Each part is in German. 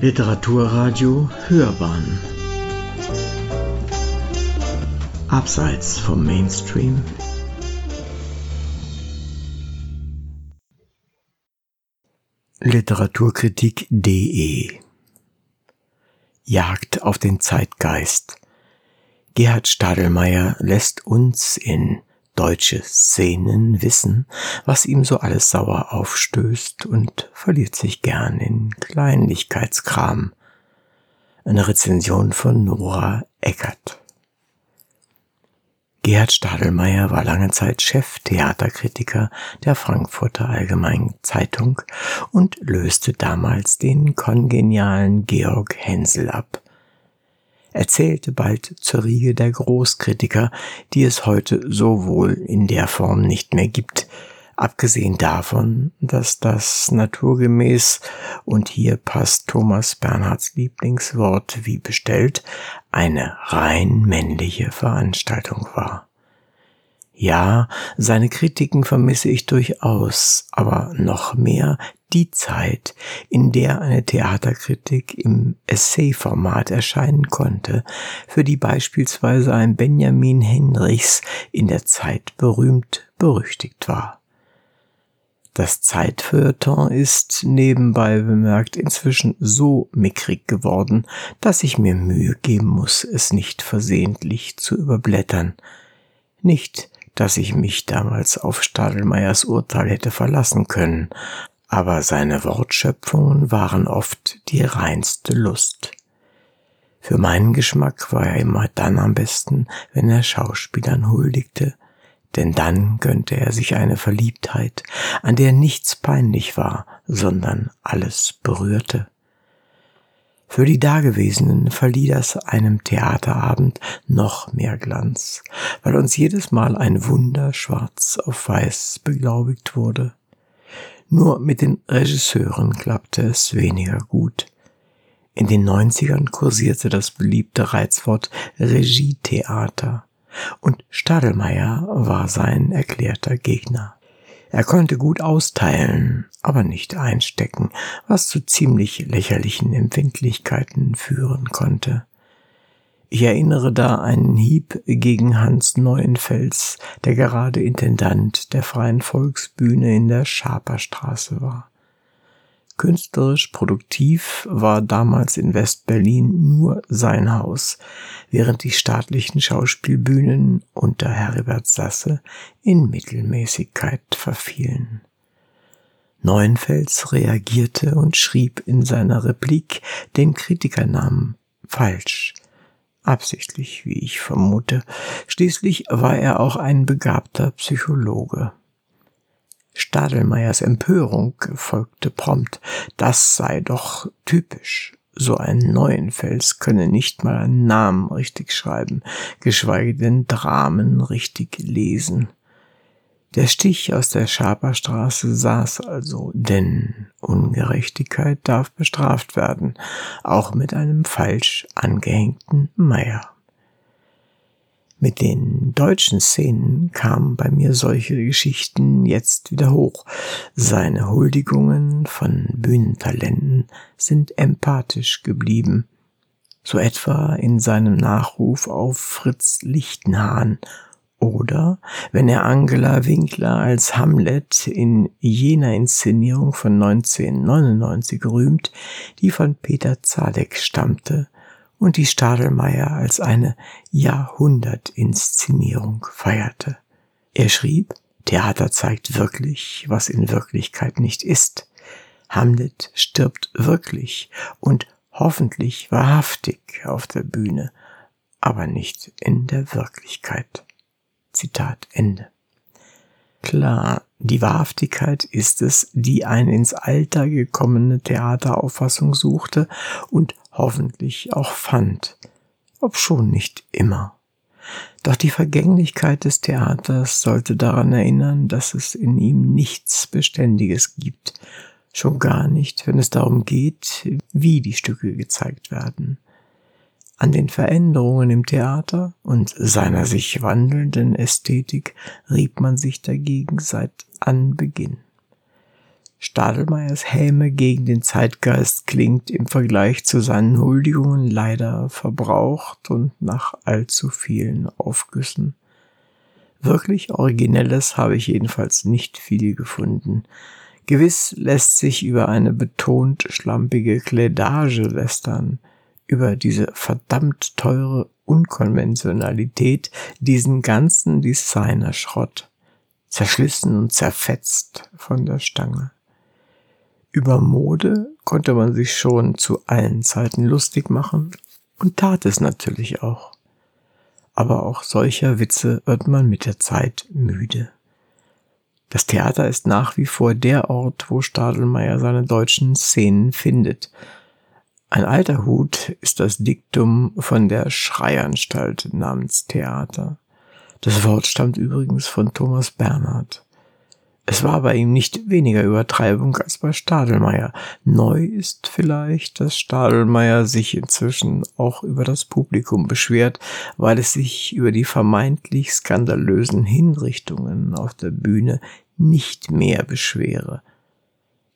Literaturradio Hörbahn. Abseits vom Mainstream. Literaturkritik.de Jagd auf den Zeitgeist. Gerhard Stadelmeier lässt uns in deutsche Szenen wissen, was ihm so alles sauer aufstößt und verliert sich gern in Kleinlichkeitskram. Eine Rezension von Nora Eckert. Gerhard Stadelmeier war lange Zeit Cheftheaterkritiker der Frankfurter Allgemeinen Zeitung und löste damals den kongenialen Georg Hensel ab, er zählte bald zur Riege der Großkritiker, die es heute so wohl in der Form nicht mehr gibt, abgesehen davon, dass das naturgemäß, und hier passt Thomas Bernhards Lieblingswort wie bestellt, eine rein männliche Veranstaltung war. Ja, seine Kritiken vermisse ich durchaus, aber noch mehr die Zeit, in der eine Theaterkritik im Essay-Format erscheinen konnte, für die beispielsweise ein Benjamin Henrichs in der Zeit berühmt berüchtigt war. Das Zeitfeuilleton ist nebenbei bemerkt inzwischen so mickrig geworden, dass ich mir Mühe geben muss, es nicht versehentlich zu überblättern. Nicht, dass ich mich damals auf Stadelmeiers Urteil hätte verlassen können, aber seine Wortschöpfungen waren oft die reinste Lust. Für meinen Geschmack war er immer dann am besten, wenn er Schauspielern huldigte, denn dann gönnte er sich eine Verliebtheit, an der nichts peinlich war, sondern alles berührte. Für die Dagewesenen verlieh das einem Theaterabend noch mehr Glanz, weil uns jedes Mal ein Wunder schwarz auf weiß beglaubigt wurde. Nur mit den Regisseuren klappte es weniger gut. In den Neunzigern kursierte das beliebte Reizwort Regietheater und Stadelmeier war sein erklärter Gegner. Er konnte gut austeilen, aber nicht einstecken, was zu ziemlich lächerlichen Empfindlichkeiten führen konnte. Ich erinnere da einen Hieb gegen Hans Neuenfels, der gerade Intendant der Freien Volksbühne in der Schaperstraße war. Künstlerisch produktiv war damals in Westberlin nur sein Haus, während die staatlichen Schauspielbühnen unter Herbert Sasse in Mittelmäßigkeit verfielen. Neuenfels reagierte und schrieb in seiner Replik den Kritikernamen falsch. Absichtlich, wie ich vermute. Schließlich war er auch ein begabter Psychologe. Stadelmeiers Empörung folgte prompt. Das sei doch typisch. So ein Neuenfels könne nicht mal einen Namen richtig schreiben, geschweige denn Dramen richtig lesen. Der Stich aus der Schaperstraße saß also, denn Ungerechtigkeit darf bestraft werden, auch mit einem falsch angehängten Meier. Mit den deutschen Szenen kamen bei mir solche Geschichten jetzt wieder hoch. Seine Huldigungen von Bühnentalenten sind empathisch geblieben. So etwa in seinem Nachruf auf Fritz Lichtenhahn oder wenn er Angela Winkler als Hamlet in jener Inszenierung von 1999 rühmt, die von Peter Zadek stammte und die Stadelmeier als eine Jahrhundertinszenierung feierte. Er schrieb, Theater zeigt wirklich, was in Wirklichkeit nicht ist. Hamlet stirbt wirklich und hoffentlich wahrhaftig auf der Bühne, aber nicht in der Wirklichkeit. Zitat Ende. Klar, die Wahrhaftigkeit ist es, die eine ins Alter gekommene Theaterauffassung suchte und hoffentlich auch fand, obschon nicht immer. Doch die Vergänglichkeit des Theaters sollte daran erinnern, dass es in ihm nichts Beständiges gibt, schon gar nicht, wenn es darum geht, wie die Stücke gezeigt werden. An den Veränderungen im Theater und seiner sich wandelnden Ästhetik rieb man sich dagegen seit Anbeginn. Stadelmeiers Häme gegen den Zeitgeist klingt im Vergleich zu seinen Huldigungen leider verbraucht und nach allzu vielen Aufgüssen. Wirklich Originelles habe ich jedenfalls nicht viel gefunden. Gewiss lässt sich über eine betont schlampige Kledage lästern, über diese verdammt teure Unkonventionalität, diesen ganzen Designerschrott, zerschlissen und zerfetzt von der Stange. Über Mode konnte man sich schon zu allen Zeiten lustig machen und tat es natürlich auch. Aber auch solcher Witze wird man mit der Zeit müde. Das Theater ist nach wie vor der Ort, wo Stadelmeier seine deutschen Szenen findet. Ein alter Hut ist das Diktum von der Schreianstalt namens Theater. Das Wort stammt übrigens von Thomas Bernhard. Es war bei ihm nicht weniger Übertreibung als bei Stadelmeier. Neu ist vielleicht, dass Stadelmeier sich inzwischen auch über das Publikum beschwert, weil es sich über die vermeintlich skandalösen Hinrichtungen auf der Bühne nicht mehr beschwere.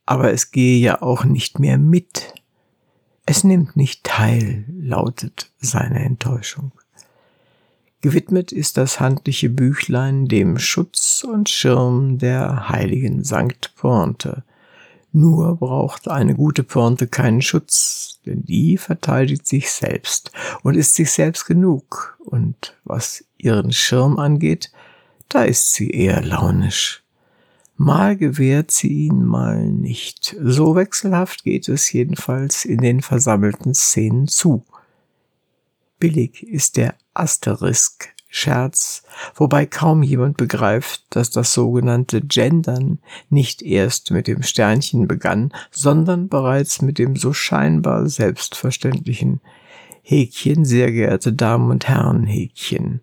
Aber es gehe ja auch nicht mehr mit. Es nimmt nicht teil, lautet seine Enttäuschung. Gewidmet ist das handliche Büchlein dem Schutz und Schirm der heiligen Sankt Pointe. Nur braucht eine gute Pointe keinen Schutz, denn die verteidigt sich selbst und ist sich selbst genug. Und was ihren Schirm angeht, da ist sie eher launisch. Mal gewährt sie ihn, mal nicht. So wechselhaft geht es jedenfalls in den versammelten Szenen zu. Billig ist der Asterisk Scherz, wobei kaum jemand begreift, dass das sogenannte Gendern nicht erst mit dem Sternchen begann, sondern bereits mit dem so scheinbar selbstverständlichen Häkchen, sehr geehrte Damen und Herren Häkchen.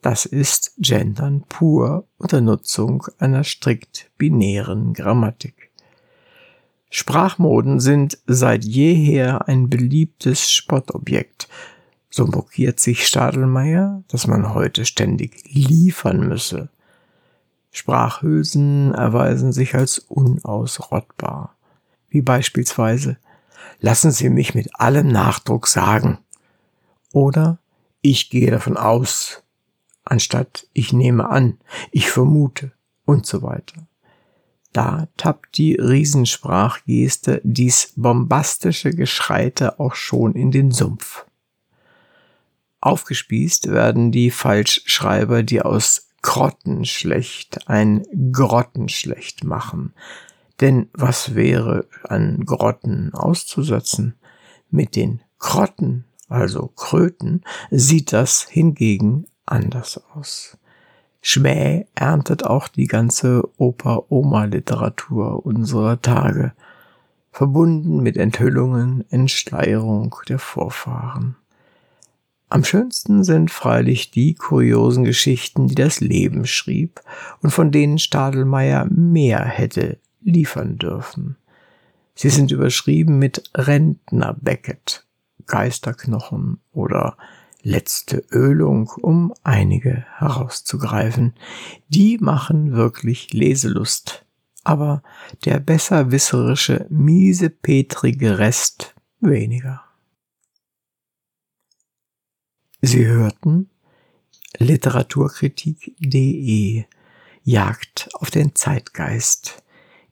Das ist Gendern pur unter Nutzung einer strikt binären Grammatik. Sprachmoden sind seit jeher ein beliebtes Spottobjekt, so mokiert sich Stadelmeier, dass man heute ständig liefern müsse. Sprachhülsen erweisen sich als unausrottbar, wie beispielsweise Lassen Sie mich mit allem Nachdruck sagen oder ich gehe davon aus, anstatt ich nehme an, ich vermute und so weiter. Da tappt die Riesensprachgeste dies bombastische Geschreite auch schon in den Sumpf. Aufgespießt werden die Falschschreiber, die aus Grottenschlecht ein Grottenschlecht machen. Denn was wäre an Grotten auszusetzen? Mit den Krotten, also Kröten, sieht das hingegen anders aus. Schmäh erntet auch die ganze Opa-Oma-Literatur unserer Tage, verbunden mit Enthüllungen, Entschleierung der Vorfahren. Am schönsten sind freilich die kuriosen Geschichten, die das Leben schrieb und von denen Stadelmeier mehr hätte liefern dürfen. Sie sind überschrieben mit Rentner Beckett, Geisterknochen oder letzte Ölung, um einige herauszugreifen. Die machen wirklich Leselust. Aber der besserwisserische, miesepetrige Rest weniger. Sie hörten Literaturkritik.de Jagd auf den Zeitgeist.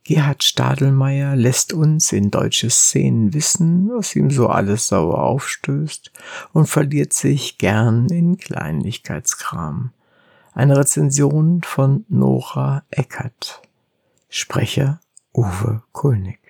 Gerhard Stadelmeier lässt uns in deutsche Szenen wissen, was ihm so alles sauer aufstößt und verliert sich gern in Kleinlichkeitskram. Eine Rezension von Nora Eckert. Sprecher Uwe Kulnig.